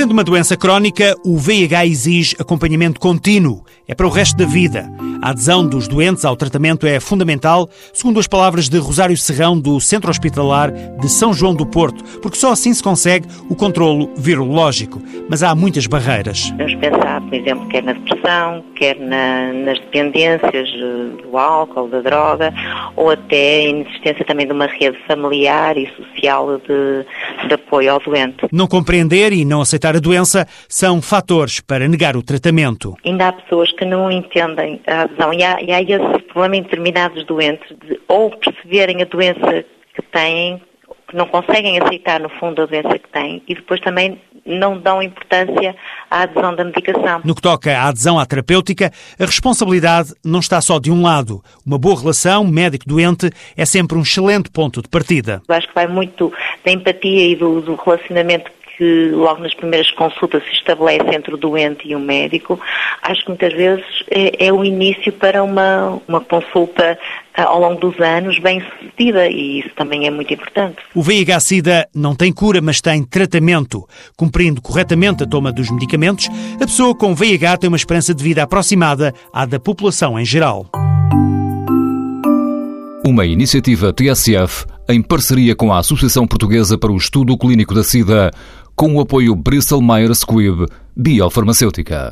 Sendo uma doença crónica, o VIH exige acompanhamento contínuo. É para o resto da vida. A adesão dos doentes ao tratamento é fundamental, segundo as palavras de Rosário Serrão, do Centro Hospitalar de São João do Porto, porque só assim se consegue o controlo virológico. Mas há muitas barreiras. Vamos pensar, por exemplo, quer na depressão, quer na, nas dependências eh, do álcool, da droga, ou até a inexistência também de uma rede familiar e social de, de apoio ao doente. Não compreender e não aceitar aceitar a doença são fatores para negar o tratamento. Ainda há pessoas que não entendem a adesão e há, e há esse problema em determinados doentes de ou perceberem a doença que têm, que não conseguem aceitar no fundo a doença que têm e depois também não dão importância à adesão da medicação. No que toca à adesão à terapêutica, a responsabilidade não está só de um lado. Uma boa relação médico-doente é sempre um excelente ponto de partida. Eu acho que vai muito da empatia e do, do relacionamento que logo nas primeiras consultas se estabelece entre o doente e o médico, acho que muitas vezes é, é o início para uma, uma consulta ah, ao longo dos anos bem sucedida e isso também é muito importante. O VIH-Sida não tem cura, mas tem tratamento. Cumprindo corretamente a toma dos medicamentos, a pessoa com VIH tem uma esperança de vida aproximada à da população em geral. Uma iniciativa TSF em parceria com a Associação Portuguesa para o Estudo Clínico da SIDA com o apoio Bristol Myers Squibb Biofarmacêutica.